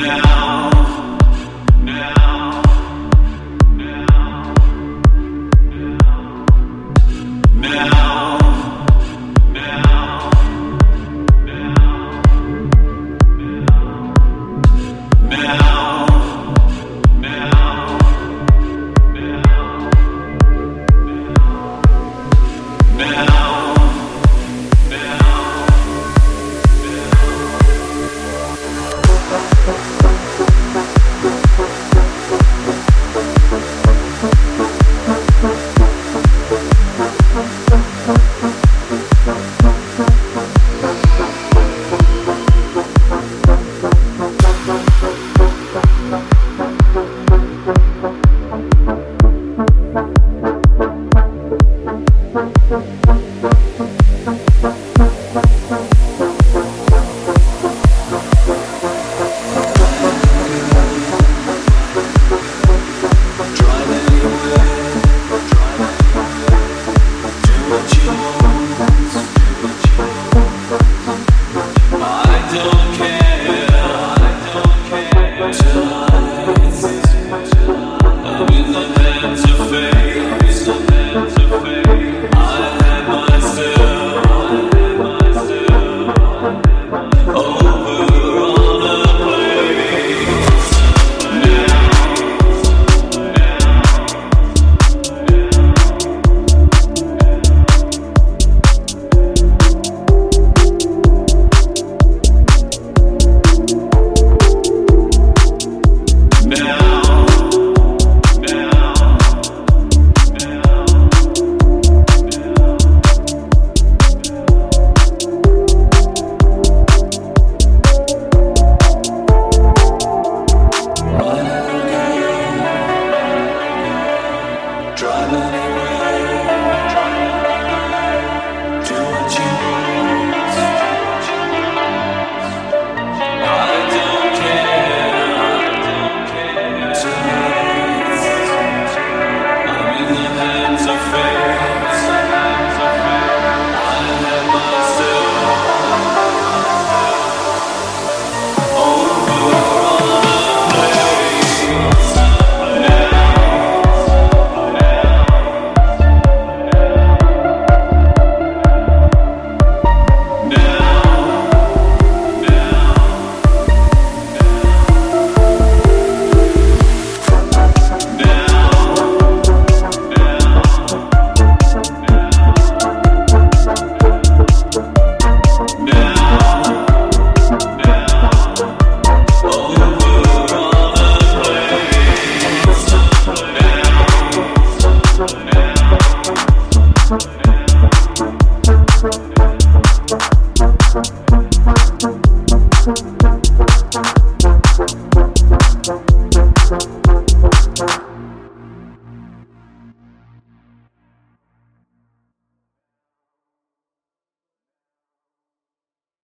Yeah. Bye.